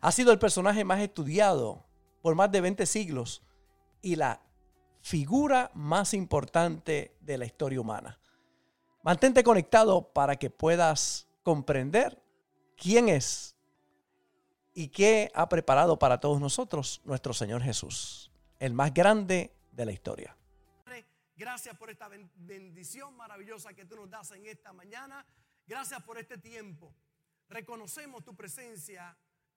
Ha sido el personaje más estudiado por más de 20 siglos y la figura más importante de la historia humana. Mantente conectado para que puedas comprender quién es y qué ha preparado para todos nosotros nuestro Señor Jesús, el más grande de la historia. Gracias por esta bendición maravillosa que tú nos das en esta mañana. Gracias por este tiempo. Reconocemos tu presencia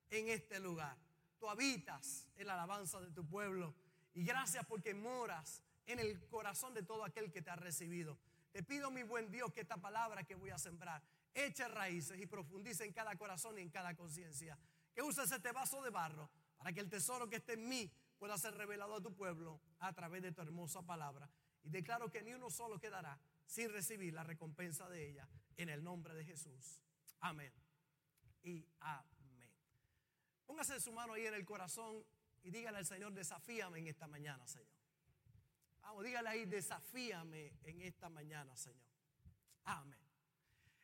en este lugar. Tú habitas en la alabanza de tu pueblo y gracias porque moras en el corazón de todo aquel que te ha recibido. Te pido, mi buen Dios, que esta palabra que voy a sembrar eche raíces y profundice en cada corazón y en cada conciencia. Que uses este vaso de barro para que el tesoro que esté en mí pueda ser revelado a tu pueblo a través de tu hermosa palabra. Y declaro que ni uno solo quedará sin recibir la recompensa de ella en el nombre de Jesús. Amén. Y amén. Su mano ahí en el corazón y dígale al Señor, desafíame en esta mañana, Señor. Vamos, dígale ahí, desafíame en esta mañana, Señor. Amén.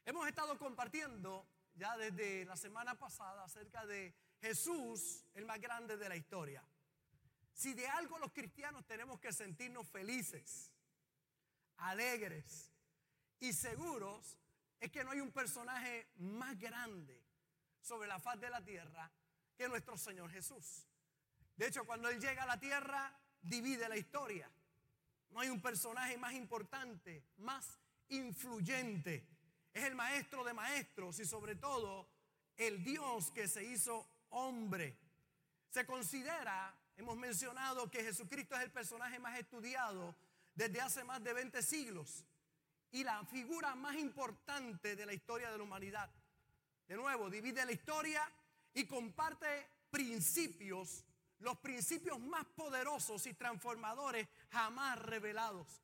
Hemos estado compartiendo ya desde la semana pasada acerca de Jesús, el más grande de la historia. Si de algo los cristianos tenemos que sentirnos felices, alegres y seguros, es que no hay un personaje más grande sobre la faz de la tierra nuestro Señor Jesús. De hecho, cuando Él llega a la tierra, divide la historia. No hay un personaje más importante, más influyente. Es el maestro de maestros y sobre todo el Dios que se hizo hombre. Se considera, hemos mencionado que Jesucristo es el personaje más estudiado desde hace más de 20 siglos y la figura más importante de la historia de la humanidad. De nuevo, divide la historia y comparte principios, los principios más poderosos y transformadores jamás revelados.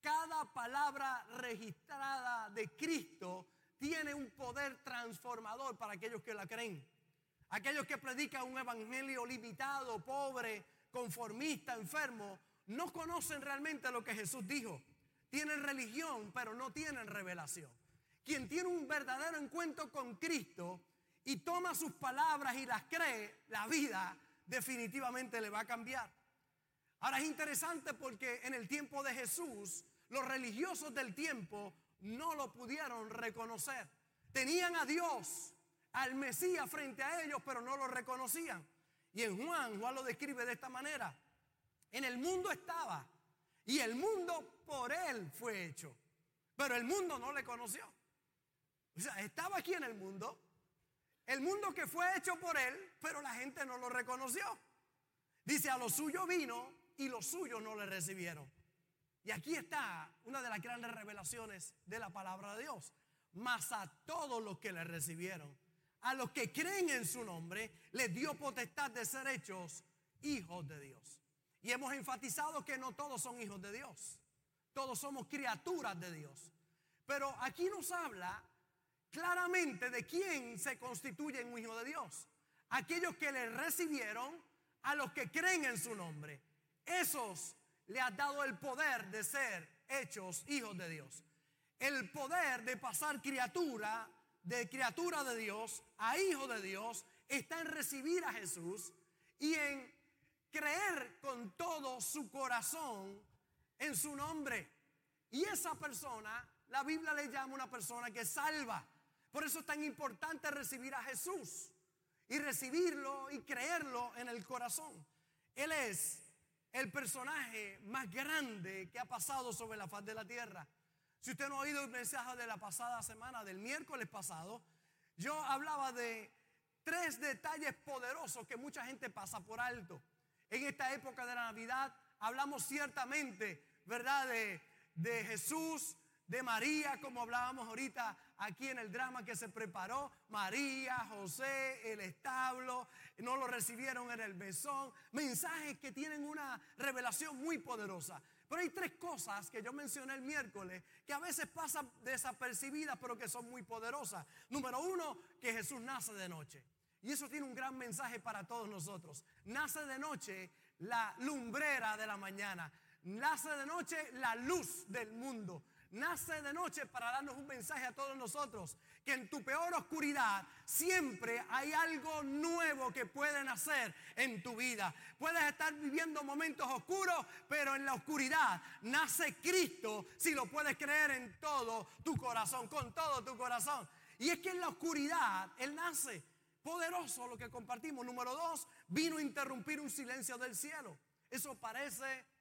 Cada palabra registrada de Cristo tiene un poder transformador para aquellos que la creen. Aquellos que predican un evangelio limitado, pobre, conformista, enfermo, no conocen realmente lo que Jesús dijo. Tienen religión, pero no tienen revelación. Quien tiene un verdadero encuentro con Cristo y toma sus palabras y las cree, la vida definitivamente le va a cambiar. Ahora es interesante porque en el tiempo de Jesús, los religiosos del tiempo no lo pudieron reconocer. Tenían a Dios, al Mesías frente a ellos, pero no lo reconocían. Y en Juan, Juan lo describe de esta manera. En el mundo estaba y el mundo por él fue hecho, pero el mundo no le conoció. O sea, estaba aquí en el mundo, el mundo que fue hecho por él, pero la gente no lo reconoció. Dice, a lo suyo vino y los suyos no le recibieron. Y aquí está una de las grandes revelaciones de la palabra de Dios. Mas a todos los que le recibieron, a los que creen en su nombre, les dio potestad de ser hechos hijos de Dios. Y hemos enfatizado que no todos son hijos de Dios. Todos somos criaturas de Dios. Pero aquí nos habla claramente de quién se constituye un hijo de Dios. Aquellos que le recibieron, a los que creen en su nombre. Esos le ha dado el poder de ser hechos hijos de Dios. El poder de pasar criatura, de criatura de Dios a hijo de Dios, está en recibir a Jesús y en creer con todo su corazón en su nombre. Y esa persona, la Biblia le llama una persona que salva. Por eso es tan importante recibir a Jesús y recibirlo y creerlo en el corazón. Él es el personaje más grande que ha pasado sobre la faz de la tierra. Si usted no ha oído el mensaje de la pasada semana, del miércoles pasado, yo hablaba de tres detalles poderosos que mucha gente pasa por alto. En esta época de la Navidad hablamos ciertamente, ¿verdad? De, de Jesús, de María, como hablábamos ahorita aquí en el drama que se preparó. María, José, el establo, no lo recibieron en el mesón. Mensajes que tienen una revelación muy poderosa. Pero hay tres cosas que yo mencioné el miércoles que a veces pasan desapercibidas, pero que son muy poderosas. Número uno, que Jesús nace de noche. Y eso tiene un gran mensaje para todos nosotros. Nace de noche la lumbrera de la mañana. Nace de noche la luz del mundo. Nace de noche para darnos un mensaje a todos nosotros. Que en tu peor oscuridad siempre hay algo nuevo que puede nacer en tu vida. Puedes estar viviendo momentos oscuros, pero en la oscuridad nace Cristo si lo puedes creer en todo tu corazón, con todo tu corazón. Y es que en la oscuridad Él nace. Poderoso lo que compartimos. Número dos, vino a interrumpir un silencio del cielo. Eso parece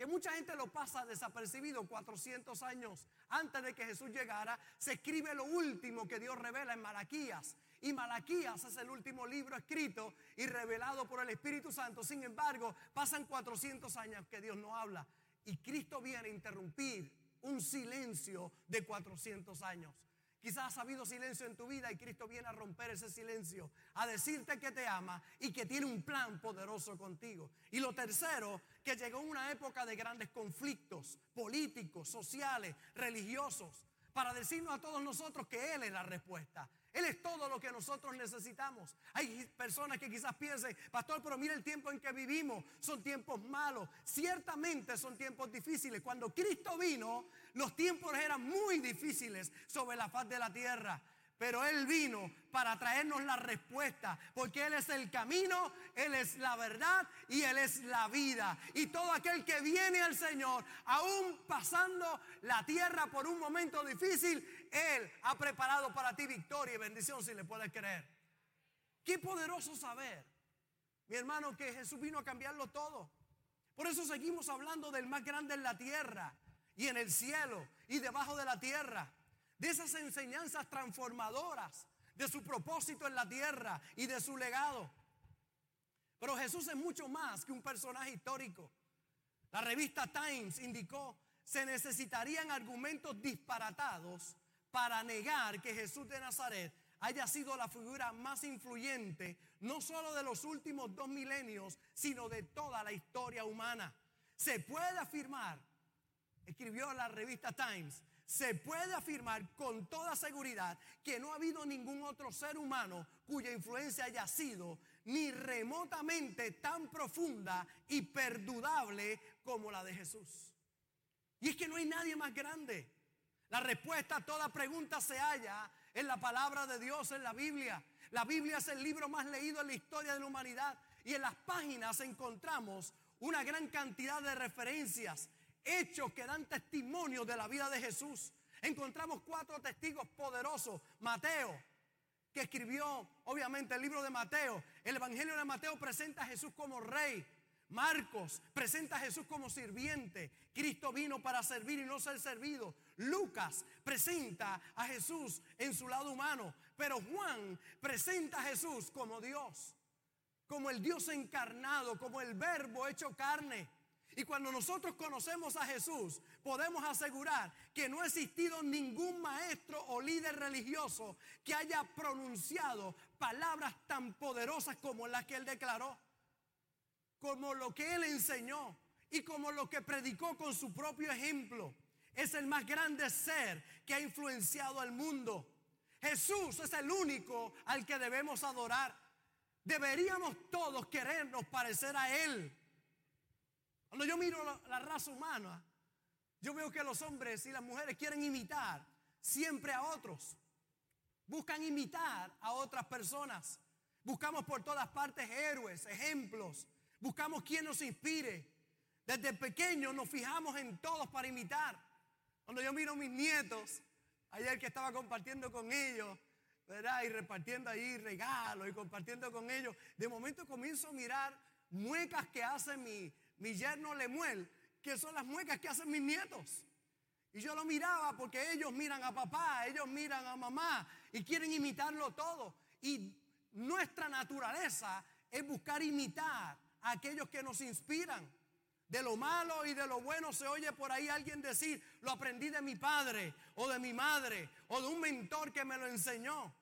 que mucha gente lo pasa desapercibido 400 años antes de que Jesús llegara, se escribe lo último que Dios revela en Malaquías. Y Malaquías es el último libro escrito y revelado por el Espíritu Santo. Sin embargo, pasan 400 años que Dios no habla. Y Cristo viene a interrumpir un silencio de 400 años. Quizás ha habido silencio en tu vida y Cristo viene a romper ese silencio, a decirte que te ama y que tiene un plan poderoso contigo. Y lo tercero, que llegó una época de grandes conflictos políticos, sociales, religiosos, para decirnos a todos nosotros que Él es la respuesta. Él es todo lo que nosotros necesitamos. Hay personas que quizás piensen, pastor, pero mira el tiempo en que vivimos, son tiempos malos. Ciertamente son tiempos difíciles. Cuando Cristo vino, los tiempos eran muy difíciles sobre la faz de la tierra. Pero Él vino para traernos la respuesta, porque Él es el camino, Él es la verdad y Él es la vida. Y todo aquel que viene al Señor, aún pasando la tierra por un momento difícil, Él ha preparado para ti victoria y bendición si le puedes creer. Qué poderoso saber, mi hermano, que Jesús vino a cambiarlo todo. Por eso seguimos hablando del más grande en la tierra y en el cielo y debajo de la tierra de esas enseñanzas transformadoras, de su propósito en la tierra y de su legado. Pero Jesús es mucho más que un personaje histórico. La revista Times indicó, se necesitarían argumentos disparatados para negar que Jesús de Nazaret haya sido la figura más influyente, no solo de los últimos dos milenios, sino de toda la historia humana. Se puede afirmar, escribió la revista Times, se puede afirmar con toda seguridad que no ha habido ningún otro ser humano cuya influencia haya sido ni remotamente tan profunda y perdurable como la de Jesús. Y es que no hay nadie más grande. La respuesta a toda pregunta se halla en la palabra de Dios, en la Biblia. La Biblia es el libro más leído en la historia de la humanidad y en las páginas encontramos una gran cantidad de referencias hechos que dan testimonio de la vida de Jesús. Encontramos cuatro testigos poderosos. Mateo, que escribió obviamente el libro de Mateo. El Evangelio de Mateo presenta a Jesús como rey. Marcos presenta a Jesús como sirviente. Cristo vino para servir y no ser servido. Lucas presenta a Jesús en su lado humano. Pero Juan presenta a Jesús como Dios. Como el Dios encarnado, como el verbo hecho carne. Y cuando nosotros conocemos a Jesús, podemos asegurar que no ha existido ningún maestro o líder religioso que haya pronunciado palabras tan poderosas como las que él declaró, como lo que él enseñó y como lo que predicó con su propio ejemplo. Es el más grande ser que ha influenciado al mundo. Jesús es el único al que debemos adorar. Deberíamos todos querernos parecer a Él. Cuando yo miro la, raza humana, yo veo que los hombres y las mujeres quieren imitar siempre a otros. Buscan imitar a otras personas. Buscamos por todas partes héroes, ejemplos. Buscamos quien nos inspire. Desde pequeños nos fijamos en todos para imitar. Cuando yo miro a mis nietos, ayer que estaba compartiendo con ellos, ¿verdad? Y repartiendo ahí regalos y compartiendo con ellos, de momento comienzo a mirar muecas que hace mi, mi yerno Lemuel, que son las muecas que hacen mis nietos. Y yo lo miraba porque ellos miran a papá, ellos miran a mamá y quieren imitarlo todo. Y nuestra naturaleza es buscar imitar a aquellos que nos inspiran. De lo malo y de lo bueno se oye por ahí alguien decir, lo aprendí de mi padre o de mi madre o de un mentor que me lo enseñó.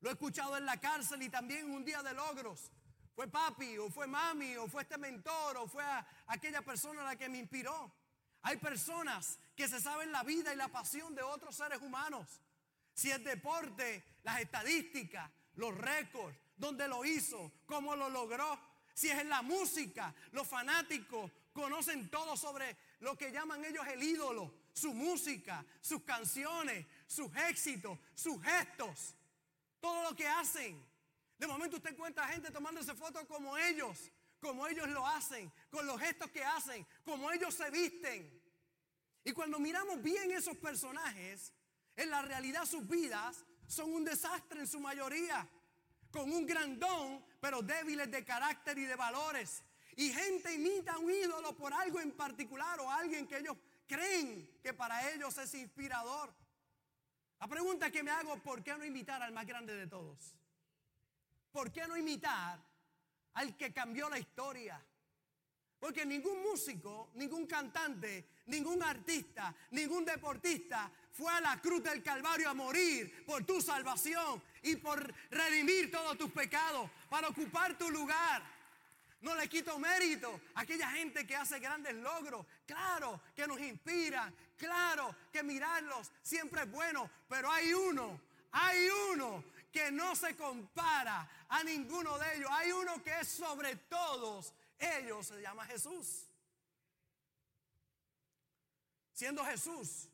Lo he escuchado en la cárcel y también un día de logros. Fue papi o fue mami o fue este mentor o fue aquella persona la que me inspiró. Hay personas que se saben la vida y la pasión de otros seres humanos. Si es deporte, las estadísticas, los récords, dónde lo hizo, cómo lo logró. Si es en la música, los fanáticos conocen todo sobre lo que llaman ellos el ídolo, su música, sus canciones, sus éxitos, sus gestos, todo lo que hacen. De momento usted encuentra gente tomándose fotos como ellos, como ellos lo hacen, con los gestos que hacen, como ellos se visten. Y cuando miramos bien esos personajes, en la realidad sus vidas son un desastre en su mayoría con un gran don, pero débiles de carácter y de valores. Y gente imita a un ídolo por algo en particular o alguien que ellos creen que para ellos es inspirador. La pregunta que me hago, ¿por qué no imitar al más grande de todos? ¿Por qué no imitar al que cambió la historia? Porque ningún músico, ningún cantante, ningún artista, ningún deportista fue a la cruz del Calvario a morir por tu salvación y por redimir todos tus pecados, para ocupar tu lugar. No le quito mérito a aquella gente que hace grandes logros. Claro que nos inspira, claro que mirarlos siempre es bueno, pero hay uno, hay uno que no se compara a ninguno de ellos. Hay uno que es sobre todos ellos se llama Jesús. Siendo Jesús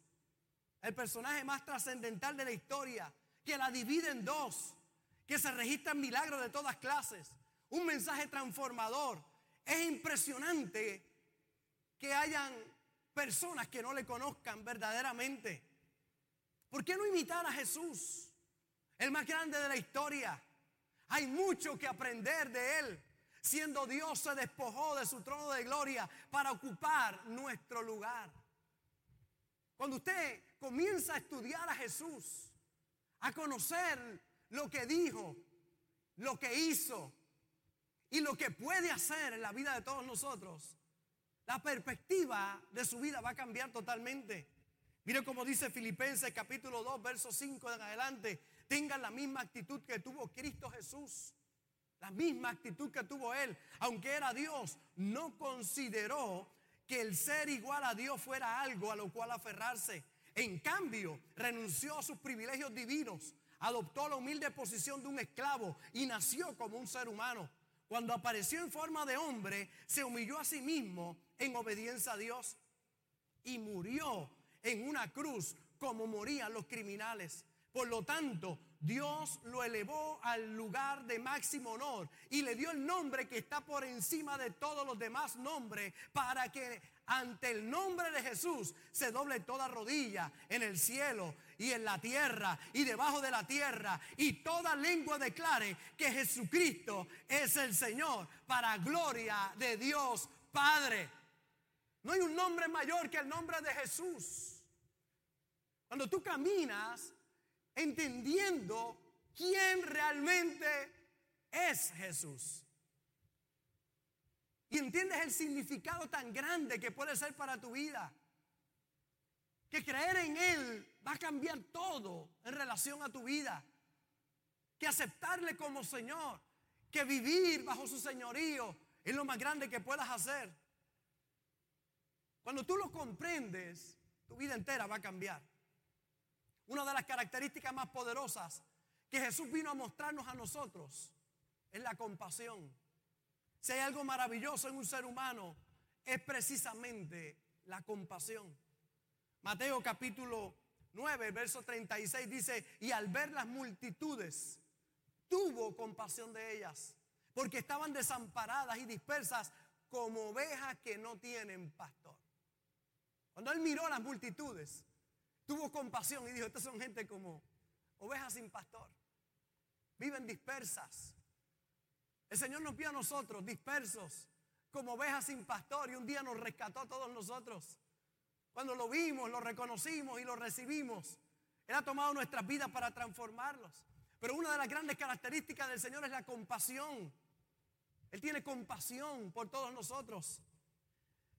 el personaje más trascendental de la historia, que la divide en dos, que se registran milagros de todas clases, un mensaje transformador. Es impresionante que hayan personas que no le conozcan verdaderamente. ¿Por qué no imitar a Jesús, el más grande de la historia? Hay mucho que aprender de él. Siendo Dios se despojó de su trono de gloria para ocupar nuestro lugar. Cuando usted comienza a estudiar a Jesús, a conocer lo que dijo, lo que hizo y lo que puede hacer en la vida de todos nosotros, la perspectiva de su vida va a cambiar totalmente. Mire como dice Filipenses capítulo 2, verso 5 en adelante, tengan la misma actitud que tuvo Cristo Jesús la misma actitud que tuvo él, aunque era Dios, no consideró que el ser igual a Dios fuera algo a lo cual aferrarse. En cambio, renunció a sus privilegios divinos, adoptó la humilde posición de un esclavo y nació como un ser humano. Cuando apareció en forma de hombre, se humilló a sí mismo en obediencia a Dios y murió en una cruz como morían los criminales. Por lo tanto, Dios lo elevó al lugar de máximo honor y le dio el nombre que está por encima de todos los demás nombres para que ante el nombre de Jesús se doble toda rodilla en el cielo y en la tierra y debajo de la tierra y toda lengua declare que Jesucristo es el Señor para gloria de Dios Padre. No hay un nombre mayor que el nombre de Jesús. Cuando tú caminas entendiendo quién realmente es Jesús. Y entiendes el significado tan grande que puede ser para tu vida. Que creer en Él va a cambiar todo en relación a tu vida. Que aceptarle como Señor, que vivir bajo su señorío es lo más grande que puedas hacer. Cuando tú lo comprendes, tu vida entera va a cambiar. Una de las características más poderosas que Jesús vino a mostrarnos a nosotros es la compasión. Si hay algo maravilloso en un ser humano, es precisamente la compasión. Mateo capítulo 9, verso 36 dice, y al ver las multitudes, tuvo compasión de ellas, porque estaban desamparadas y dispersas como ovejas que no tienen pastor. Cuando él miró las multitudes, tuvo compasión y dijo, estas son gente como ovejas sin pastor. Viven dispersas. El Señor nos vio a nosotros dispersos como ovejas sin pastor y un día nos rescató a todos nosotros. Cuando lo vimos, lo reconocimos y lo recibimos, Él ha tomado nuestras vidas para transformarlos. Pero una de las grandes características del Señor es la compasión. Él tiene compasión por todos nosotros.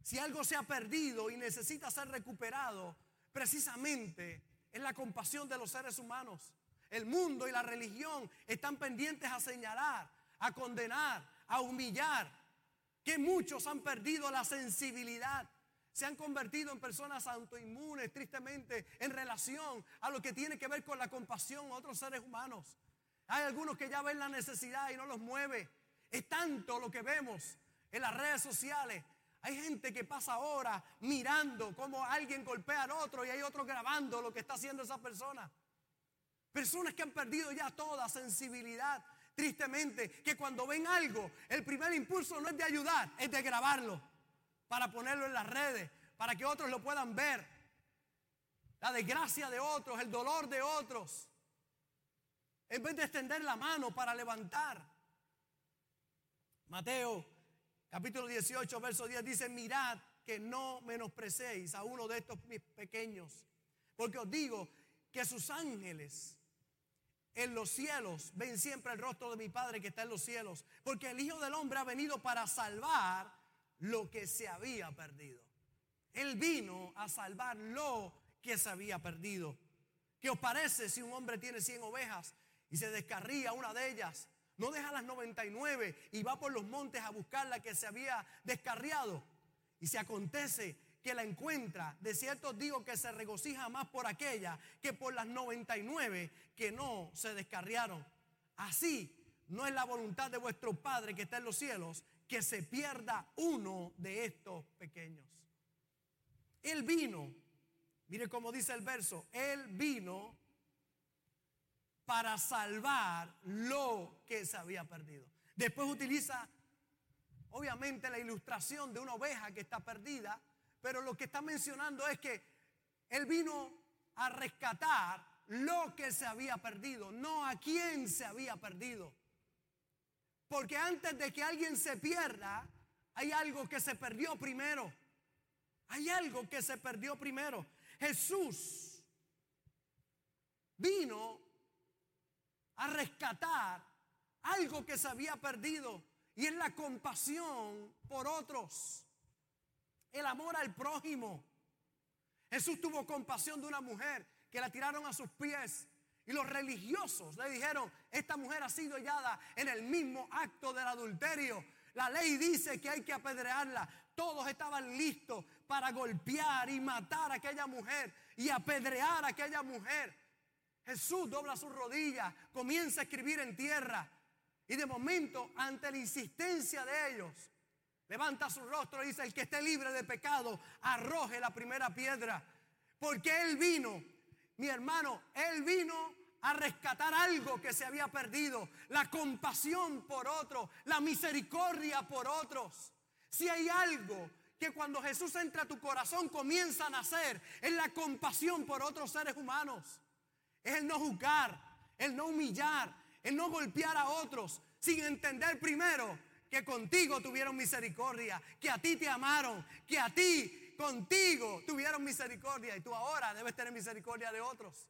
Si algo se ha perdido y necesita ser recuperado, precisamente es la compasión de los seres humanos. El mundo y la religión están pendientes a señalar, a condenar, a humillar, que muchos han perdido la sensibilidad. Se han convertido en personas autoinmunes, tristemente, en relación a lo que tiene que ver con la compasión a otros seres humanos. Hay algunos que ya ven la necesidad y no los mueve. Es tanto lo que vemos en las redes sociales. Hay gente que pasa horas mirando cómo alguien golpea al otro y hay otro grabando lo que está haciendo esa persona. Personas que han perdido ya toda sensibilidad. Tristemente, que cuando ven algo, el primer impulso no es de ayudar, es de grabarlo para ponerlo en las redes, para que otros lo puedan ver. La desgracia de otros, el dolor de otros. En vez de extender la mano para levantar. Mateo capítulo 18, verso 10 dice, mirad que no menosprecéis a uno de estos mis pequeños, porque os digo que sus ángeles en los cielos ven siempre el rostro de mi Padre que está en los cielos, porque el Hijo del Hombre ha venido para salvar lo que se había perdido. Él vino a salvar lo que se había perdido. ¿Qué os parece si un hombre tiene 100 ovejas y se descarría una de ellas no deja las 99 y va por los montes a buscar la que se había descarriado. Y se acontece que la encuentra, de cierto digo que se regocija más por aquella que por las 99 que no se descarriaron. Así no es la voluntad de vuestro Padre que está en los cielos que se pierda uno de estos pequeños. Él vino, mire cómo dice el verso, Él vino para salvar lo que se había perdido. Después utiliza, obviamente, la ilustración de una oveja que está perdida, pero lo que está mencionando es que Él vino a rescatar lo que se había perdido, no a quien se había perdido. Porque antes de que alguien se pierda, hay algo que se perdió primero. Hay algo que se perdió primero. Jesús vino a rescatar algo que se había perdido y es la compasión por otros, el amor al prójimo. Jesús tuvo compasión de una mujer que la tiraron a sus pies y los religiosos le dijeron, esta mujer ha sido hallada en el mismo acto del adulterio. La ley dice que hay que apedrearla. Todos estaban listos para golpear y matar a aquella mujer y apedrear a aquella mujer. Jesús dobla sus rodillas, comienza a escribir en tierra y de momento, ante la insistencia de ellos, levanta su rostro y dice, el que esté libre de pecado, arroje la primera piedra. Porque Él vino, mi hermano, Él vino a rescatar algo que se había perdido, la compasión por otros, la misericordia por otros. Si hay algo que cuando Jesús entra a tu corazón comienza a nacer, es la compasión por otros seres humanos. Es el no juzgar, el no humillar, el no golpear a otros sin entender primero que contigo tuvieron misericordia, que a ti te amaron, que a ti contigo tuvieron misericordia y tú ahora debes tener misericordia de otros.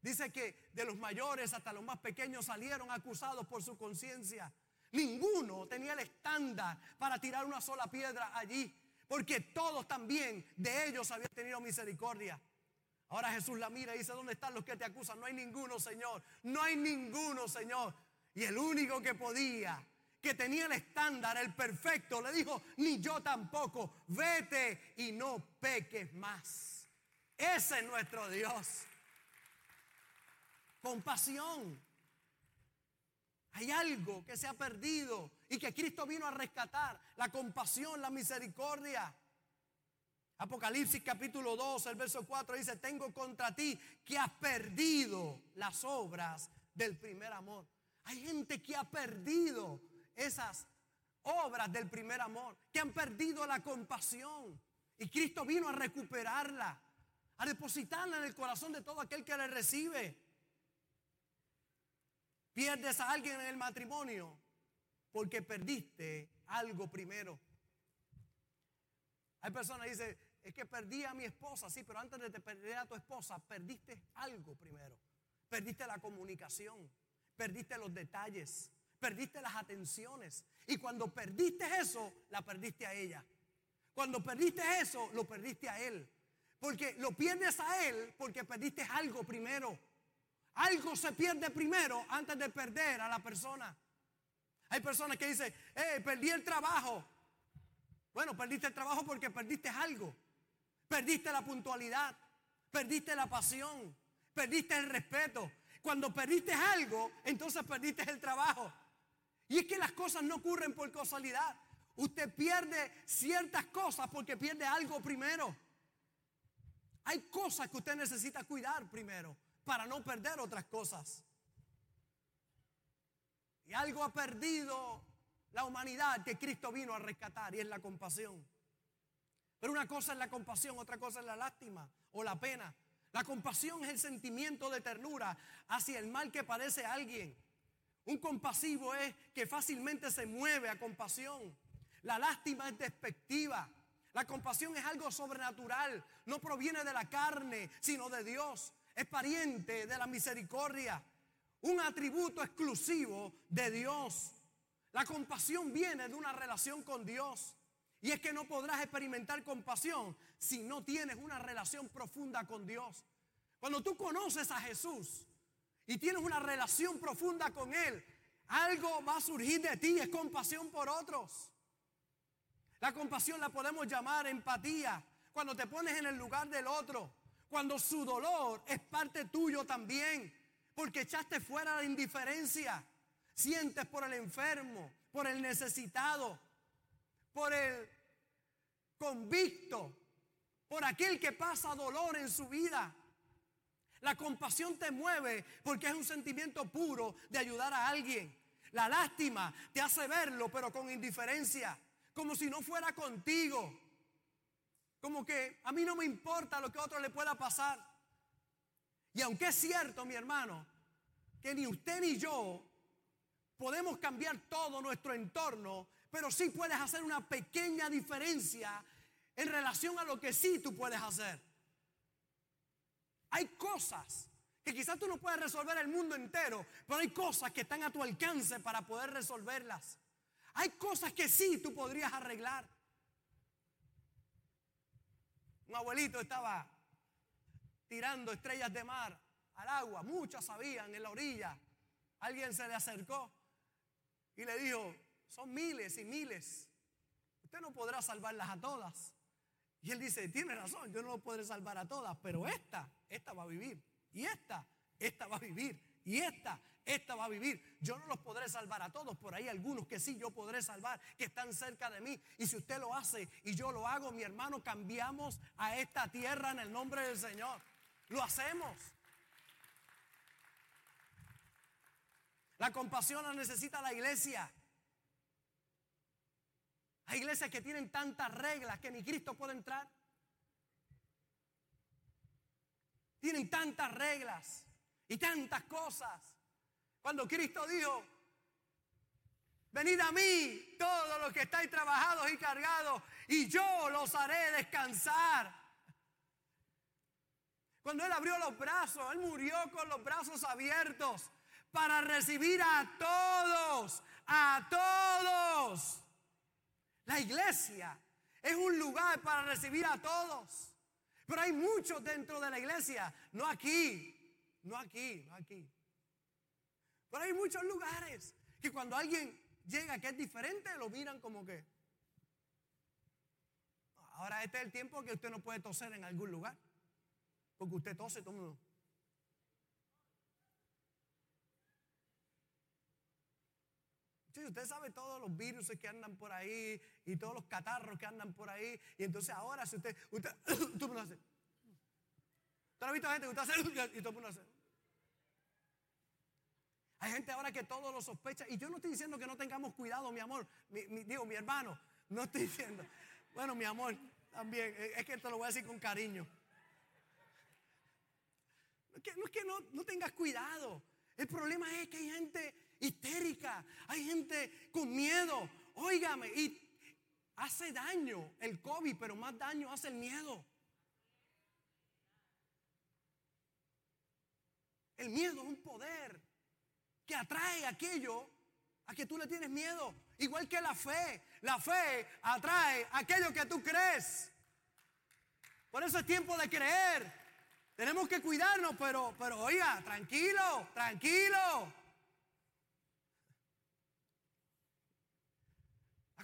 Dice que de los mayores hasta los más pequeños salieron acusados por su conciencia. Ninguno tenía el estándar para tirar una sola piedra allí, porque todos también de ellos habían tenido misericordia. Ahora Jesús la mira y dice, ¿dónde están los que te acusan? No hay ninguno, Señor. No hay ninguno, Señor. Y el único que podía, que tenía el estándar, el perfecto, le dijo, ni yo tampoco, vete y no peques más. Ese es nuestro Dios. Compasión. Hay algo que se ha perdido y que Cristo vino a rescatar. La compasión, la misericordia. Apocalipsis capítulo 2, el verso 4 dice, tengo contra ti que has perdido las obras del primer amor. Hay gente que ha perdido esas obras del primer amor, que han perdido la compasión. Y Cristo vino a recuperarla, a depositarla en el corazón de todo aquel que le recibe. Pierdes a alguien en el matrimonio porque perdiste algo primero. Hay personas que dicen, es que perdí a mi esposa, sí, pero antes de perder a tu esposa, perdiste algo primero. Perdiste la comunicación, perdiste los detalles, perdiste las atenciones. Y cuando perdiste eso, la perdiste a ella. Cuando perdiste eso, lo perdiste a Él. Porque lo pierdes a Él porque perdiste algo primero. Algo se pierde primero antes de perder a la persona. Hay personas que dicen, eh, perdí el trabajo. Bueno, perdiste el trabajo porque perdiste algo. Perdiste la puntualidad, perdiste la pasión, perdiste el respeto. Cuando perdiste algo, entonces perdiste el trabajo. Y es que las cosas no ocurren por casualidad. Usted pierde ciertas cosas porque pierde algo primero. Hay cosas que usted necesita cuidar primero para no perder otras cosas. Y algo ha perdido la humanidad que Cristo vino a rescatar y es la compasión. Pero una cosa es la compasión, otra cosa es la lástima o la pena. La compasión es el sentimiento de ternura hacia el mal que padece alguien. Un compasivo es que fácilmente se mueve a compasión. La lástima es despectiva. La compasión es algo sobrenatural. No proviene de la carne, sino de Dios. Es pariente de la misericordia. Un atributo exclusivo de Dios. La compasión viene de una relación con Dios. Y es que no podrás experimentar compasión si no tienes una relación profunda con Dios. Cuando tú conoces a Jesús y tienes una relación profunda con Él, algo va a surgir de ti, es compasión por otros. La compasión la podemos llamar empatía, cuando te pones en el lugar del otro, cuando su dolor es parte tuyo también, porque echaste fuera la indiferencia, sientes por el enfermo, por el necesitado, por el convicto, por aquel que pasa dolor en su vida. La compasión te mueve porque es un sentimiento puro de ayudar a alguien. La lástima te hace verlo, pero con indiferencia, como si no fuera contigo. Como que a mí no me importa lo que a otro le pueda pasar. Y aunque es cierto, mi hermano, que ni usted ni yo podemos cambiar todo nuestro entorno, pero sí puedes hacer una pequeña diferencia en relación a lo que sí tú puedes hacer. Hay cosas que quizás tú no puedes resolver el mundo entero, pero hay cosas que están a tu alcance para poder resolverlas. Hay cosas que sí tú podrías arreglar. Un abuelito estaba tirando estrellas de mar al agua, muchas sabían en la orilla. Alguien se le acercó y le dijo, son miles y miles. Usted no podrá salvarlas a todas. Y él dice, tiene razón, yo no lo podré salvar a todas, pero esta, esta va a vivir. Y esta, esta va a vivir. Y esta, esta va a vivir. Yo no los podré salvar a todos, por ahí algunos que sí yo podré salvar, que están cerca de mí. Y si usted lo hace y yo lo hago, mi hermano, cambiamos a esta tierra en el nombre del Señor. Lo hacemos. La compasión la necesita la iglesia. Hay iglesias que tienen tantas reglas que ni Cristo puede entrar. Tienen tantas reglas y tantas cosas. Cuando Cristo dijo, venid a mí todos los que estáis trabajados y cargados y yo los haré descansar. Cuando Él abrió los brazos, Él murió con los brazos abiertos para recibir a todos, a todos. La iglesia es un lugar para recibir a todos. Pero hay muchos dentro de la iglesia, no aquí, no aquí, no aquí. Pero hay muchos lugares que cuando alguien llega que es diferente, lo miran como que... Ahora este es el tiempo que usted no puede toser en algún lugar. Porque usted tose todo. Usted sabe todos los virus que andan por ahí y todos los catarros que andan por ahí. Y entonces ahora si usted, tú me hace. ¿Usted ha visto gente que usted hace y todo mundo hace? Hay gente ahora que todo lo sospecha. Y yo no estoy diciendo que no tengamos cuidado, mi amor. digo, mi hermano, no estoy diciendo. Bueno, mi amor, también. Es que te lo voy a decir con cariño. No es que, no, es que no, no tengas cuidado. El problema es que hay gente histérica, hay gente con miedo. Óigame, y hace daño el COVID, pero más daño hace el miedo. El miedo es un poder que atrae aquello a que tú le tienes miedo. Igual que la fe. La fe atrae aquello que tú crees. Por eso es tiempo de creer. Tenemos que cuidarnos, pero, pero oiga, tranquilo, tranquilo.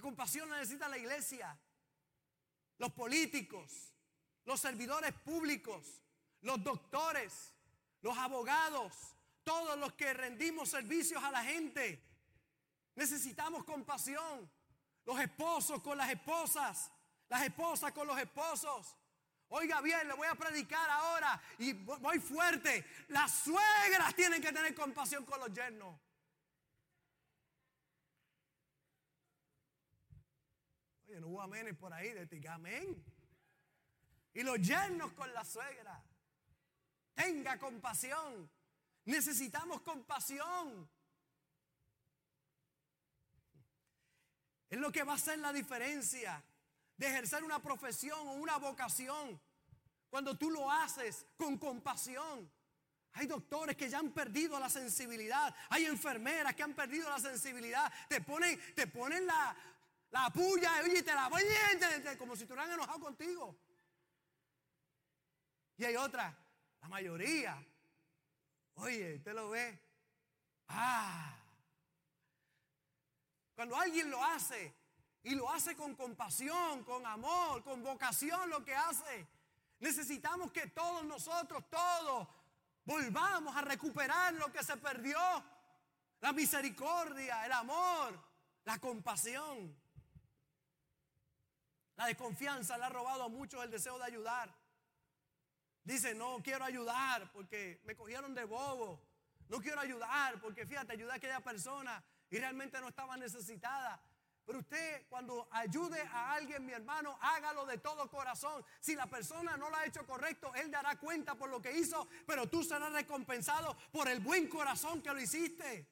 La compasión necesita la iglesia, los políticos, los servidores públicos, los doctores, los abogados, todos los que rendimos servicios a la gente. Necesitamos compasión. Los esposos con las esposas, las esposas con los esposos. Oiga bien, le voy a predicar ahora y voy fuerte. Las suegras tienen que tener compasión con los yernos. No hubo amenes por ahí de ti, amén. Y los yernos con la suegra. Tenga compasión. Necesitamos compasión. Es lo que va a hacer la diferencia de ejercer una profesión o una vocación. Cuando tú lo haces con compasión. Hay doctores que ya han perdido la sensibilidad. Hay enfermeras que han perdido la sensibilidad. Te ponen, te ponen la, la puya y te la ponen como si estuvieran enojados contigo. Y hay otra, la mayoría. Oye, ¿usted lo ve? Ah. Cuando alguien lo hace y lo hace con compasión, con amor, con vocación, lo que hace, necesitamos que todos nosotros, todos, volvamos a recuperar lo que se perdió. La misericordia, el amor, la compasión. La desconfianza le ha robado a muchos el deseo de ayudar. Dice, no quiero ayudar porque me cogieron de bobo. No quiero ayudar porque fíjate, ayudé a aquella persona y realmente no estaba necesitada. Pero usted cuando ayude a alguien, mi hermano, hágalo de todo corazón. Si la persona no lo ha hecho correcto, él dará cuenta por lo que hizo, pero tú serás recompensado por el buen corazón que lo hiciste.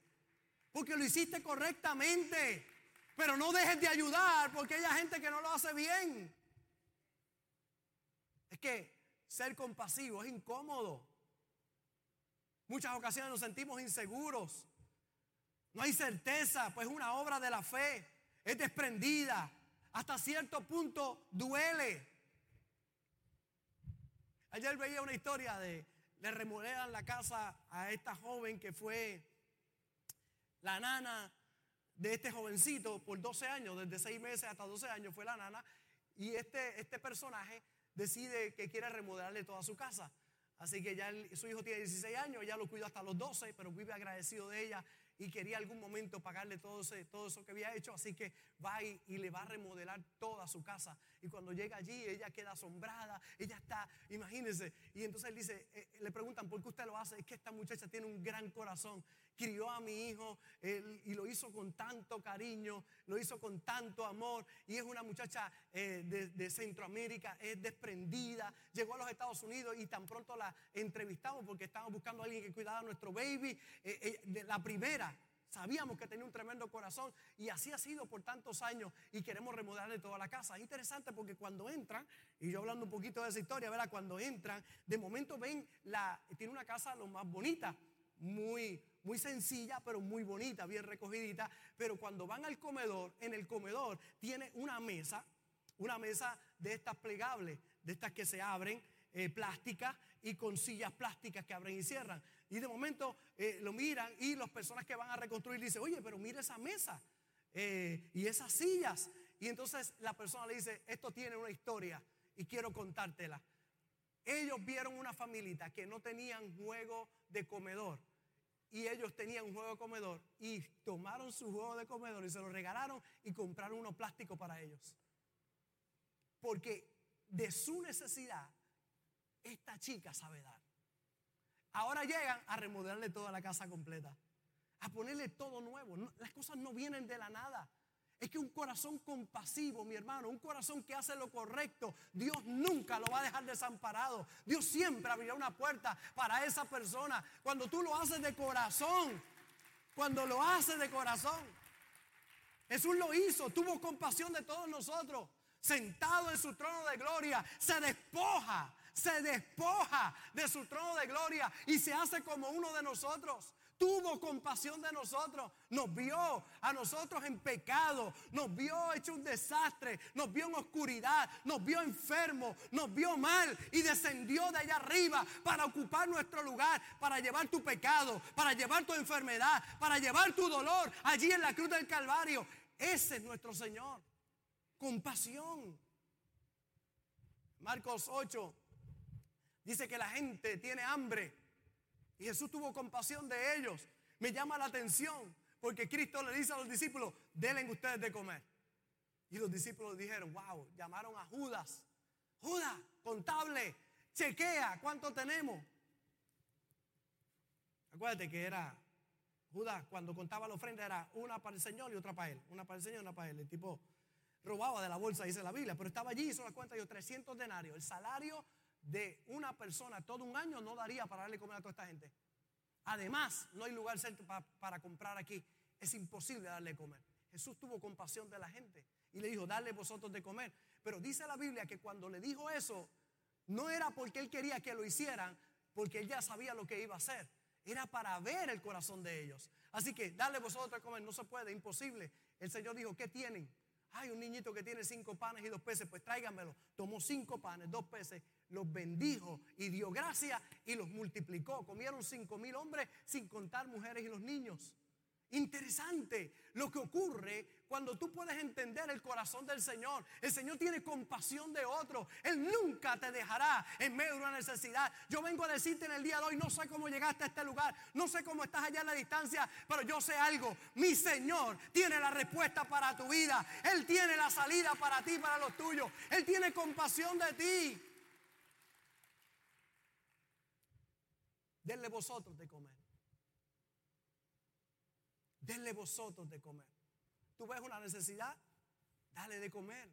Porque lo hiciste correctamente. Pero no dejes de ayudar porque hay gente que no lo hace bien. Es que ser compasivo es incómodo. Muchas ocasiones nos sentimos inseguros. No hay certeza, pues es una obra de la fe. Es desprendida. Hasta cierto punto duele. Ayer veía una historia de le remodelan la casa a esta joven que fue la nana de este jovencito por 12 años, desde 6 meses hasta 12 años fue la nana. Y este, este personaje decide que quiere remodelarle toda su casa. Así que ya su hijo tiene 16 años, ya lo cuida hasta los 12, pero vive agradecido de ella y quería algún momento pagarle todo, todo eso que había hecho, así que va y, y, le va a remodelar toda su casa. Y cuando llega allí, ella queda asombrada, ella está, imagínense, y entonces él dice, eh, le preguntan, ¿por qué usted lo hace? Es que esta muchacha tiene un gran corazón, crió a mi hijo y lo hizo con tanto cariño, lo hizo con tanto amor, y es una muchacha eh, de, Centroamérica, es desprendida, llegó a los Estados Unidos y tan pronto la entrevistamos porque estábamos buscando a alguien que cuidara a nuestro baby, eh, la primera Sabíamos que tenía un tremendo corazón y así ha sido por tantos años y queremos remodelarle toda la casa. Es interesante porque cuando entran, y yo hablando un poquito de esa historia, ¿verdad? Cuando entran, de momento ven la, tiene una casa lo más bonita, muy, muy sencilla, pero muy bonita, bien recogidita. Pero cuando van al comedor, en el comedor tiene una mesa, una mesa de estas plegables, de estas que se abren, eh, plásticas y con sillas plásticas que abren y cierran. Y de momento eh, lo miran y las personas que van a reconstruir dicen, oye, pero mira esa mesa eh, y esas sillas. Y entonces la persona le dice, esto tiene una historia y quiero contártela. Ellos vieron una familita que no tenían juego de comedor y ellos tenían un juego de comedor y tomaron su juego de comedor y se lo regalaron y compraron uno plástico para ellos. Porque de su necesidad, esta chica sabe dar. Ahora llegan a remodelarle toda la casa completa, a ponerle todo nuevo. las cosas no vienen de la nada. Es que un corazón compasivo, mi hermano, un corazón que hace lo correcto, Dios nunca lo va a dejar desamparado. Dios siempre abrirá una puerta para esa persona. Cuando tú lo haces de corazón, cuando lo haces de corazón. Jesús lo hizo, tuvo compasión de todos nosotros. Sentado en su trono de gloria, se despoja se despoja de su trono de gloria y se hace como uno de nosotros. Tuvo compasión de nosotros, nos vio a nosotros en pecado, nos vio hecho un desastre, nos vio en oscuridad, nos vio enfermos, nos vio mal y descendió de allá arriba para ocupar nuestro lugar, para llevar tu pecado, para llevar tu enfermedad, para llevar tu dolor allí en la cruz del Calvario. Ese es nuestro Señor. Compasión. Marcos 8 dice que la gente tiene hambre y Jesús tuvo compasión de ellos. Me llama la atención porque Cristo le dice a los discípulos, denle ustedes de comer. Y los discípulos dijeron, wow, llamaron a Judas. Judas, contable, chequea cuánto tenemos. Acuérdate que era Judas cuando contaba la ofrenda era una para el Señor y otra para él. Una para el Señor y una para él. El tipo robaba de la bolsa, dice la Biblia, pero estaba allí, hizo la cuenta, dio 300 denarios. El salario de una persona todo un año no daría para darle comer a toda esta gente. Además, no hay lugar cerca para, comprar aquí. Es imposible darle comer. Jesús tuvo compasión de la gente y le dijo, dale vosotros de comer. Pero dice la Biblia que cuando le dijo eso, no era porque él quería que lo hicieran, porque él ya sabía lo que iba a hacer. Era para ver el corazón de ellos. Así que dale vosotros de comer, no se puede, imposible. El Señor dijo, ¿qué tienen? Hay un niñito que tiene cinco panes y dos peces, pues tráiganmelo. Tomó cinco panes, dos peces, los bendijo y dio gracia y los multiplicó. Comieron cinco mil hombres sin contar mujeres y los niños. Interesante lo que ocurre cuando tú puedes entender el corazón del Señor. El Señor tiene compasión de otro. Él nunca te dejará en medio de una necesidad. Yo vengo a decirte en el día de hoy, no sé cómo llegaste a este lugar, no sé cómo estás allá en la distancia, pero yo sé algo. Mi Señor tiene la respuesta para tu vida. Él tiene la salida para ti, para los tuyos. Él tiene compasión de ti. Denle vosotros de comer. Denle vosotros de comer. Tú ves una necesidad, dale de comer.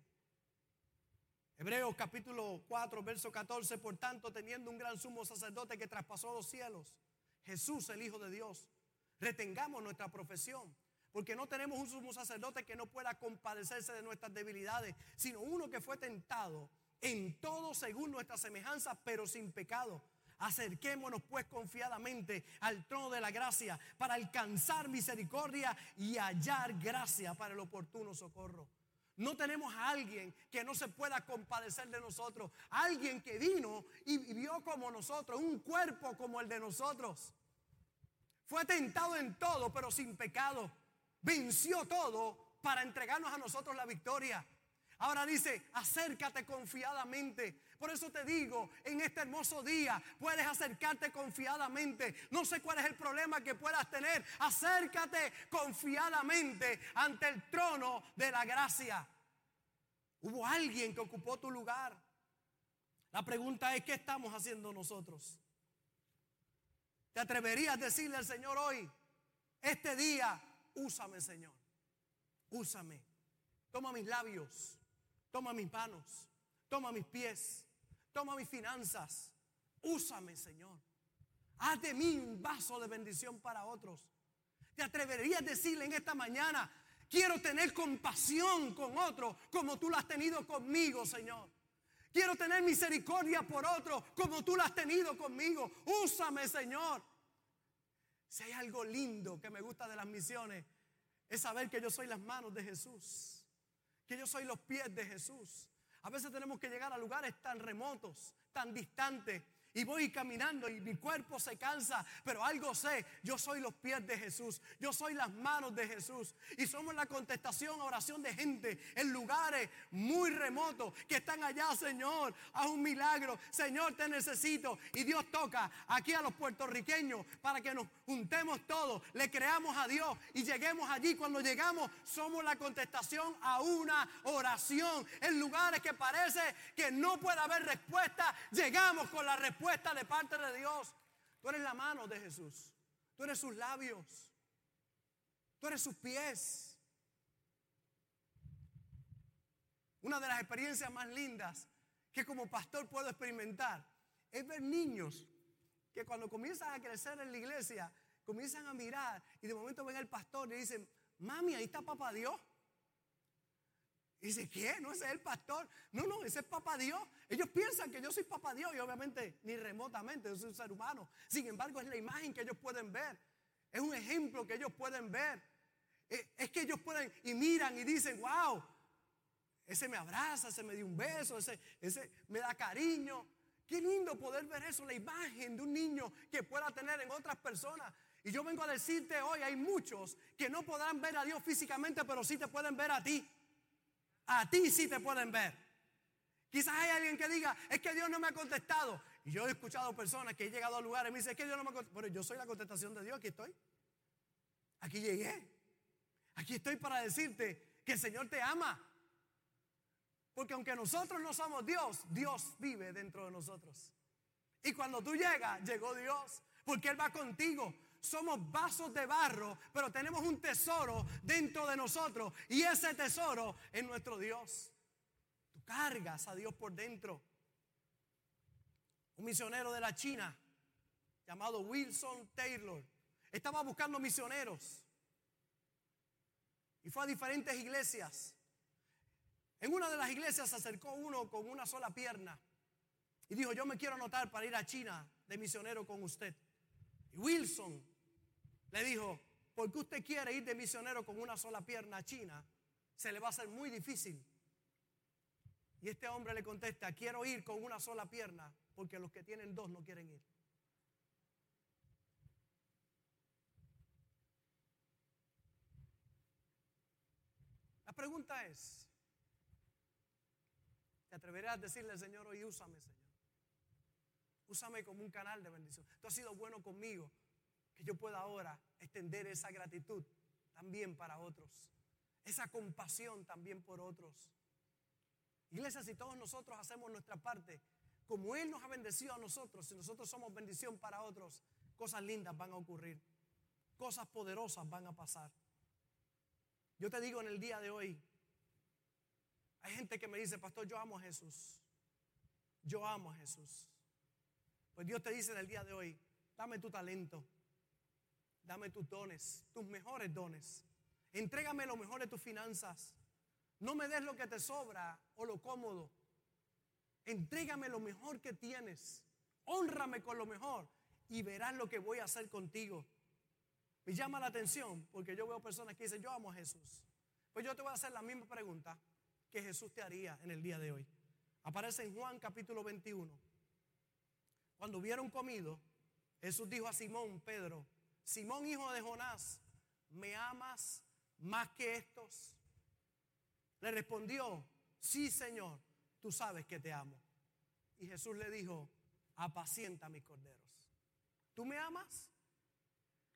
Hebreos capítulo 4, verso 14, por tanto, teniendo un gran sumo sacerdote que traspasó los cielos, Jesús el Hijo de Dios, retengamos nuestra profesión, porque no tenemos un sumo sacerdote que no pueda compadecerse de nuestras debilidades, sino uno que fue tentado en todo según nuestra semejanza, pero sin pecado. Acerquémonos pues confiadamente al trono de la gracia para alcanzar misericordia y hallar gracia para el oportuno socorro. No tenemos a alguien que no se pueda compadecer de nosotros. Alguien que vino y vivió como nosotros, un cuerpo como el de nosotros. Fue tentado en todo, pero sin pecado. Venció todo para entregarnos a nosotros la victoria. Ahora dice, acércate confiadamente. Por eso te digo, en este hermoso día puedes acercarte confiadamente. No sé cuál es el problema que puedas tener. Acércate confiadamente ante el trono de la gracia. Hubo alguien que ocupó tu lugar. La pregunta es, ¿qué estamos haciendo nosotros? ¿Te atreverías a decirle al Señor hoy, este día, úsame Señor, úsame, toma mis labios, Toma mis manos, toma mis pies, toma mis finanzas. Úsame, Señor. Haz de mí un vaso de bendición para otros. Te atreverías a decirle en esta mañana, quiero tener compasión con otro como tú lo has tenido conmigo, Señor. Quiero tener misericordia por otro como tú lo has tenido conmigo. Úsame, Señor. Si hay algo lindo que me gusta de las misiones, es saber que yo soy las manos de Jesús que yo soy los pies de Jesús. A veces tenemos que llegar a lugares tan remotos, tan distantes, y voy caminando y mi cuerpo se cansa, pero algo sé, yo soy los pies de Jesús, yo soy las manos de Jesús. Y somos la contestación a oración de gente en lugares muy remotos que están allá, Señor, a un milagro, Señor, te necesito y Dios toca aquí a los puertorriqueños para que nos juntemos todos, le creamos a Dios y lleguemos allí. Cuando llegamos somos la contestación a una oración en lugares que parece que no puede haber respuesta, llegamos con la respuesta de parte de Dios. Tú eres la mano de Jesús. Tú eres sus labios. Tú eres sus pies. Una de las experiencias más lindas que como pastor puedo experimentar es ver niños que cuando comienzan a crecer en la iglesia, comienzan a mirar y de momento ven al pastor y dicen, mami, ahí está papá Dios. Dice, ¿qué? ¿No ese es el pastor? No, no, ese es papá Dios. Ellos piensan que yo soy papá Dios y obviamente ni remotamente, yo soy un ser humano. Sin embargo, es la imagen que ellos pueden ver. Es un ejemplo que ellos pueden ver. Eh, es que ellos pueden y miran y dicen, wow, ese me abraza, ese me dio un beso, ese, ese me da cariño. Qué lindo poder ver eso, la imagen de un niño que pueda tener en otras personas. Y yo vengo a decirte hoy, hay muchos que no podrán ver a Dios físicamente, pero sí te pueden ver a ti. A ti sí te pueden ver. Quizás hay alguien que diga, es que Dios no me ha contestado. Y yo he escuchado personas que he llegado a lugares y me dicen, es que Dios no me ha contestado. Pero yo soy la contestación de Dios, aquí estoy. Aquí llegué. Aquí estoy para decirte que el Señor te ama. Porque aunque nosotros no somos Dios, Dios vive dentro de nosotros. Y cuando tú llegas, llegó Dios. Porque Él va contigo. Somos vasos de barro, pero tenemos un tesoro dentro de nosotros. Y ese tesoro es nuestro Dios. Tú cargas a Dios por dentro. Un misionero de la China llamado Wilson Taylor estaba buscando misioneros. Y fue a diferentes iglesias. En una de las iglesias se acercó uno con una sola pierna y dijo, yo me quiero anotar para ir a China de misionero con usted. Wilson le dijo, ¿por qué usted quiere ir de misionero con una sola pierna a China? Se le va a hacer muy difícil. Y este hombre le contesta, quiero ir con una sola pierna porque los que tienen dos no quieren ir. La pregunta es, ¿te atreverás a decirle al Señor hoy, úsame, Señor? Úsame como un canal de bendición. Tú has sido bueno conmigo, que yo pueda ahora extender esa gratitud también para otros. Esa compasión también por otros. Iglesia, si todos nosotros hacemos nuestra parte, como Él nos ha bendecido a nosotros, si nosotros somos bendición para otros, cosas lindas van a ocurrir. Cosas poderosas van a pasar. Yo te digo en el día de hoy, hay gente que me dice, pastor, yo amo a Jesús. Yo amo a Jesús. Pues Dios te dice en el día de hoy, dame tu talento, dame tus dones, tus mejores dones. Entrégame lo mejor de tus finanzas. No me des lo que te sobra o lo cómodo. Entrégame lo mejor que tienes. Honrame con lo mejor y verás lo que voy a hacer contigo. Me llama la atención porque yo veo personas que dicen, yo amo a Jesús. Pues yo te voy a hacer la misma pregunta que Jesús te haría en el día de hoy. Aparece en Juan capítulo 21. Cuando hubieron comido, Jesús dijo a Simón, Pedro, Simón hijo de Jonás, ¿me amas más que estos? Le respondió, sí Señor, tú sabes que te amo. Y Jesús le dijo, apacienta mis corderos. ¿Tú me amas?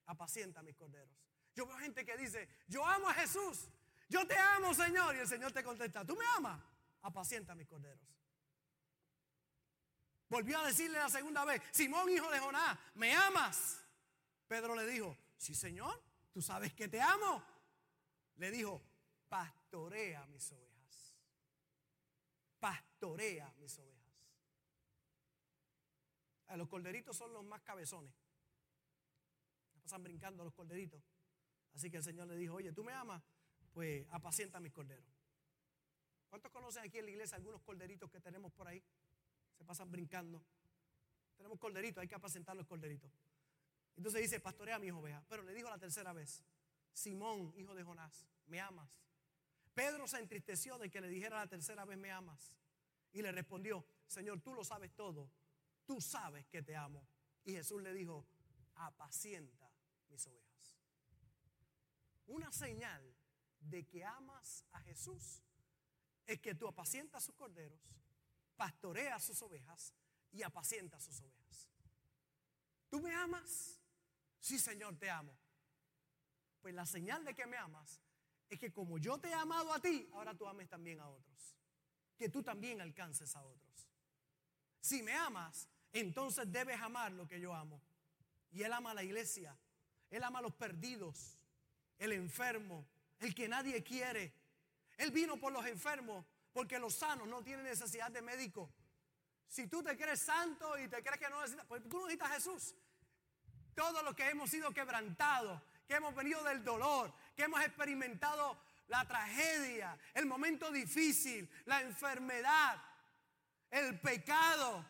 apacienta mis corderos. Yo veo gente que dice, yo amo a Jesús, yo te amo Señor. Y el Señor te contesta, ¿tú me amas? Apacienta mis corderos. Volvió a decirle la segunda vez, Simón hijo de Jonás, ¿me amas? Pedro le dijo, sí Señor, tú sabes que te amo. Le dijo, pastorea mis ovejas. Pastorea mis ovejas. Los corderitos son los más cabezones pasan brincando los corderitos. Así que el Señor le dijo, oye, ¿tú me amas? Pues apacienta mis corderos. ¿Cuántos conocen aquí en la iglesia algunos corderitos que tenemos por ahí? Pasan brincando. Tenemos corderitos, hay que apacentar los corderitos. Entonces dice, pastorea a mis ovejas. Pero le dijo la tercera vez, Simón, hijo de Jonás, ¿me amas? Pedro se entristeció de que le dijera la tercera vez, ¿me amas? Y le respondió, Señor, tú lo sabes todo. Tú sabes que te amo. Y Jesús le dijo, apacienta mis ovejas. Una señal de que amas a Jesús es que tú apacientas sus corderos, pastoreas sus ovejas y apacientas sus ovejas. ¿Tú me amas? Sí, Señor, te amo. Pues la señal de que me amas es que como yo te he amado a ti, ahora tú ames también a otros. Que tú también alcances a otros. Si me amas, entonces debes amar lo que yo amo. Y Él ama a la iglesia. Él ama a los perdidos, el enfermo, el que nadie quiere. Él vino por los enfermos porque los sanos no tienen necesidad de médico. Si tú te crees santo y te crees que no necesitas, pues tú no necesitas a Jesús. Todos los que hemos sido quebrantados, que hemos venido del dolor, que hemos experimentado la tragedia, el momento difícil, la enfermedad, el pecado,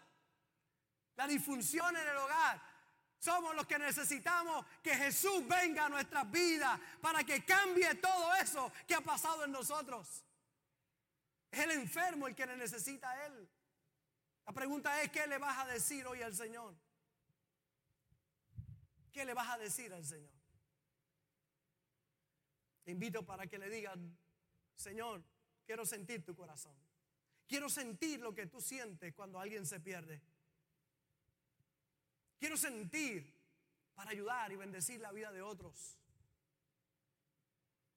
la disfunción en el hogar, Somos los que necesitamos que Jesús venga a nuestras vidas para que cambie todo eso que ha pasado en nosotros. Es el enfermo el que le necesita a Él. La pregunta es, ¿qué le vas a decir hoy al Señor? ¿Qué le vas a decir al Señor? Te invito para que le digas, Señor, quiero sentir tu corazón. Quiero sentir lo que tú sientes cuando alguien se pierde. Quiero sentir para ayudar y bendecir la vida de otros.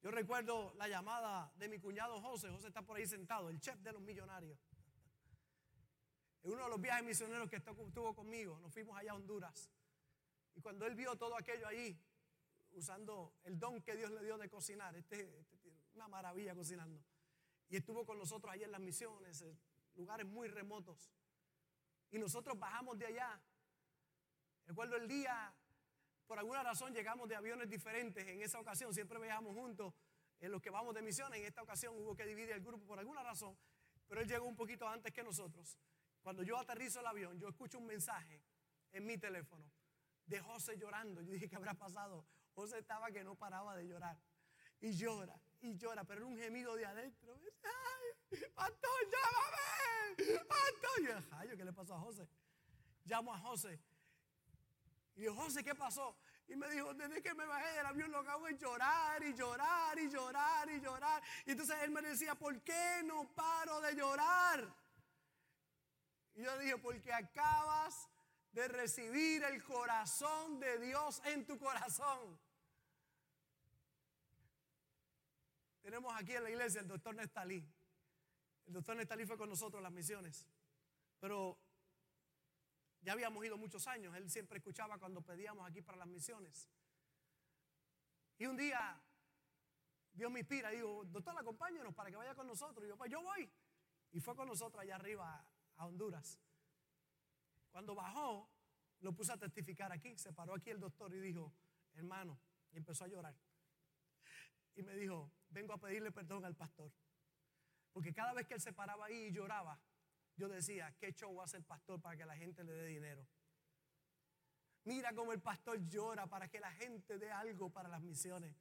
Yo recuerdo la llamada de mi cuñado José. José está por ahí sentado, el chef de los millonarios. En uno de los viajes misioneros que estuvo conmigo, nos fuimos allá a Honduras. Y cuando él vio todo aquello allí, usando el don que Dios le dio de cocinar, este, este una maravilla cocinando. Y estuvo con nosotros allá en las misiones, en lugares muy remotos. Y nosotros bajamos de allá Recuerdo el día, por alguna razón llegamos de aviones diferentes. En esa ocasión siempre viajamos juntos en los que vamos de misiones. En esta ocasión hubo que dividir el grupo por alguna razón, pero él llegó un poquito antes que nosotros. Cuando yo aterrizo el avión, yo escucho un mensaje en mi teléfono de José llorando. Yo dije, ¿qué habrá pasado? José estaba que no paraba de llorar. Y llora, y llora, pero era un gemido de adentro. ¡Ay, pastor, llámame! ¡Pastor! Y yo, ¿qué le pasó a José? Llamo a José y yo, José, ¿qué pasó? Y me dijo, desde que me bajé del avión lo hago es llorar y llorar y llorar y llorar. Y entonces él me decía, ¿por qué no paro de llorar? Y yo dije, porque acabas de recibir el corazón de Dios en tu corazón. Tenemos aquí en la iglesia el doctor Nestalí. El doctor Nestalí fue con nosotros en las misiones. Pero ya habíamos ido muchos años, él siempre escuchaba cuando pedíamos aquí para las misiones. Y un día Dios me inspira, digo, doctor, acompáñenos para que vaya con nosotros. Y yo, pues yo voy. Y fue con nosotros allá arriba a Honduras. Cuando bajó, lo puse a testificar aquí. Se paró aquí el doctor y dijo, hermano, y empezó a llorar. Y me dijo, vengo a pedirle perdón al pastor. Porque cada vez que él se paraba ahí y lloraba, yo decía, ¿qué show hace el pastor para que la gente le dé dinero? Mira cómo el pastor llora para que la gente dé algo para las misiones.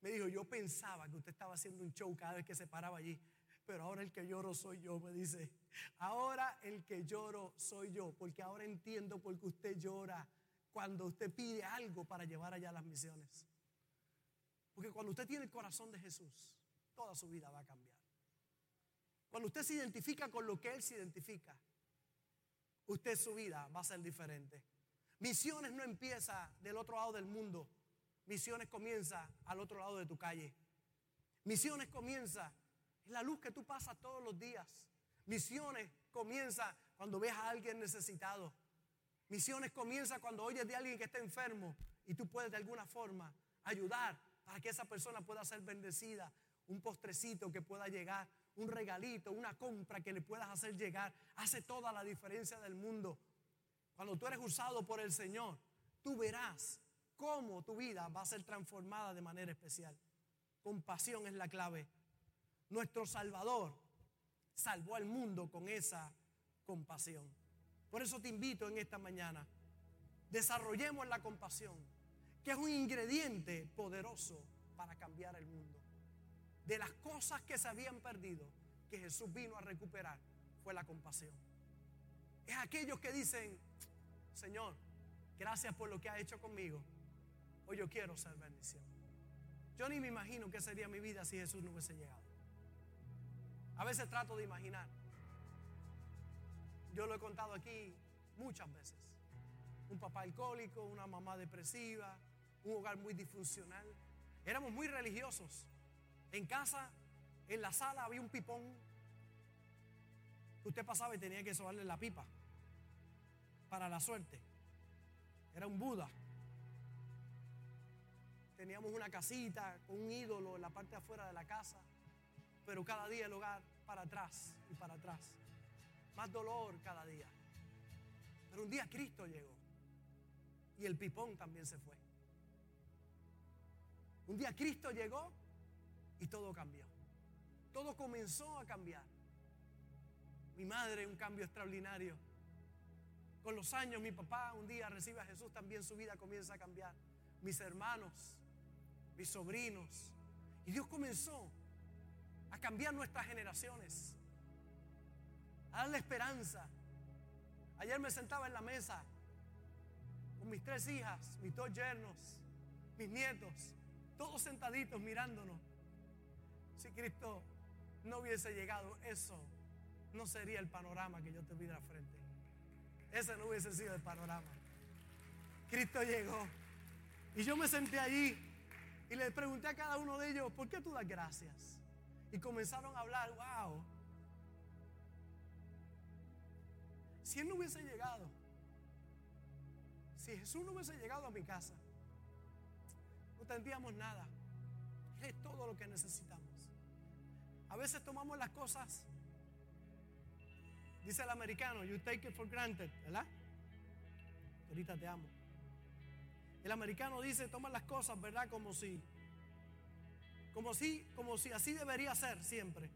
Me dijo, yo pensaba que usted estaba haciendo un show cada vez que se paraba allí, pero ahora el que lloro soy yo, me dice. Ahora el que lloro soy yo, porque ahora entiendo por qué usted llora cuando usted pide algo para llevar allá las misiones. Porque cuando usted tiene el corazón de Jesús, toda su vida va a cambiar. Cuando usted se identifica con lo que Él se identifica, usted su vida va a ser diferente. Misiones no empieza del otro lado del mundo. Misiones comienza al otro lado de tu calle. Misiones comienza en la luz que tú pasas todos los días. Misiones comienza cuando ves a alguien necesitado. Misiones comienza cuando oyes de alguien que está enfermo y tú puedes de alguna forma ayudar para que esa persona pueda ser bendecida. Un postrecito que pueda llegar un regalito, una compra que le puedas hacer llegar, hace toda la diferencia del mundo. Cuando tú eres usado por el Señor, tú verás cómo tu vida va a ser transformada de manera especial. Compasión es la clave. Nuestro Salvador salvó al mundo con esa compasión. Por eso te invito en esta mañana, desarrollemos la compasión, que es un ingrediente poderoso para cambiar el mundo de las cosas que se habían perdido, que Jesús vino a recuperar, fue la compasión. Es aquellos que dicen, Señor, gracias por lo que ha hecho conmigo. Hoy yo quiero ser bendición. Yo ni me imagino qué sería mi vida si Jesús no hubiese llegado. A veces trato de imaginar. Yo lo he contado aquí muchas veces. Un papá alcohólico, una mamá depresiva, un hogar muy disfuncional. Éramos muy religiosos. En casa, en la sala había un pipón. Usted pasaba y tenía que sobarle la pipa para la suerte. Era un Buda. Teníamos una casita con un ídolo en la parte de afuera de la casa, pero cada día el hogar para atrás y para atrás. Más dolor cada día. Pero un día Cristo llegó y el pipón también se fue. Un día Cristo llegó y todo cambió. Todo comenzó a cambiar. Mi madre, un cambio extraordinario. Con los años mi papá un día recibe a Jesús, también su vida comienza a cambiar. Mis hermanos, mis sobrinos. Y Dios comenzó a cambiar nuestras generaciones, a darle esperanza. Ayer me sentaba en la mesa con mis tres hijas, mis dos yernos, mis nietos, todos sentaditos mirándonos. Si Cristo no hubiese llegado, eso no sería el panorama que yo te vi de la frente. Ese no hubiese sido el panorama. Cristo llegó. Y yo me senté allí y le pregunté a cada uno de ellos, ¿por qué tú das gracias? Y comenzaron a hablar, wow. Si Él no hubiese llegado, si Jesús no hubiese llegado a mi casa, no tendríamos nada. Él es todo lo que necesitamos. A veces tomamos las cosas Dice el americano, you take it for granted, ¿verdad? Ahorita te amo. El americano dice, toma las cosas, ¿verdad? Como si, como si, como si así debería ser siempre.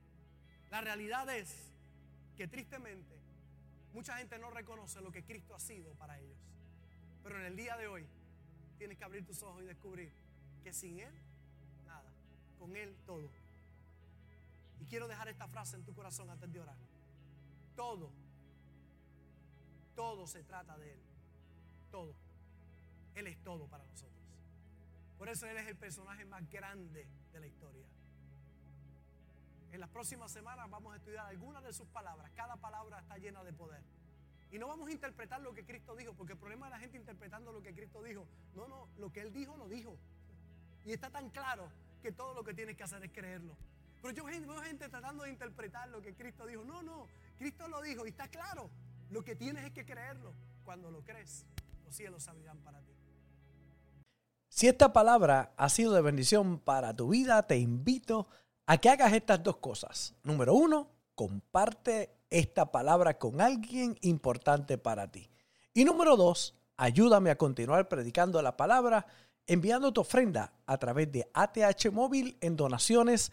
La realidad es que tristemente mucha gente no reconoce lo que Cristo ha sido para ellos. Pero en el día de hoy tienes que abrir tus ojos y descubrir que sin Él, nada. Con Él todo. Y quiero dejar esta frase en tu corazón antes de orar. Todo, todo se trata de Él. Todo. Él es todo para nosotros. Por eso Él es el personaje más grande de la historia. En las próximas semanas vamos a estudiar algunas de sus palabras. Cada palabra está llena de poder. Y no vamos a interpretar lo que Cristo dijo, porque el problema de la gente interpretando lo que Cristo dijo. No, no, lo que Él dijo, lo dijo. Y está tan claro que todo lo que tienes que hacer es creerlo. Pero yo veo gente tratando de interpretar lo que Cristo dijo. No, no, Cristo lo dijo y está claro. Lo que tienes es que creerlo. Cuando lo crees, los cielos abrirán para ti. Si esta palabra ha sido de bendición para tu vida, te invito a que hagas estas dos cosas. Número uno, comparte esta palabra con alguien importante para ti. Y número dos, ayúdame a continuar predicando la palabra enviando tu ofrenda a través de ATH Móvil en donaciones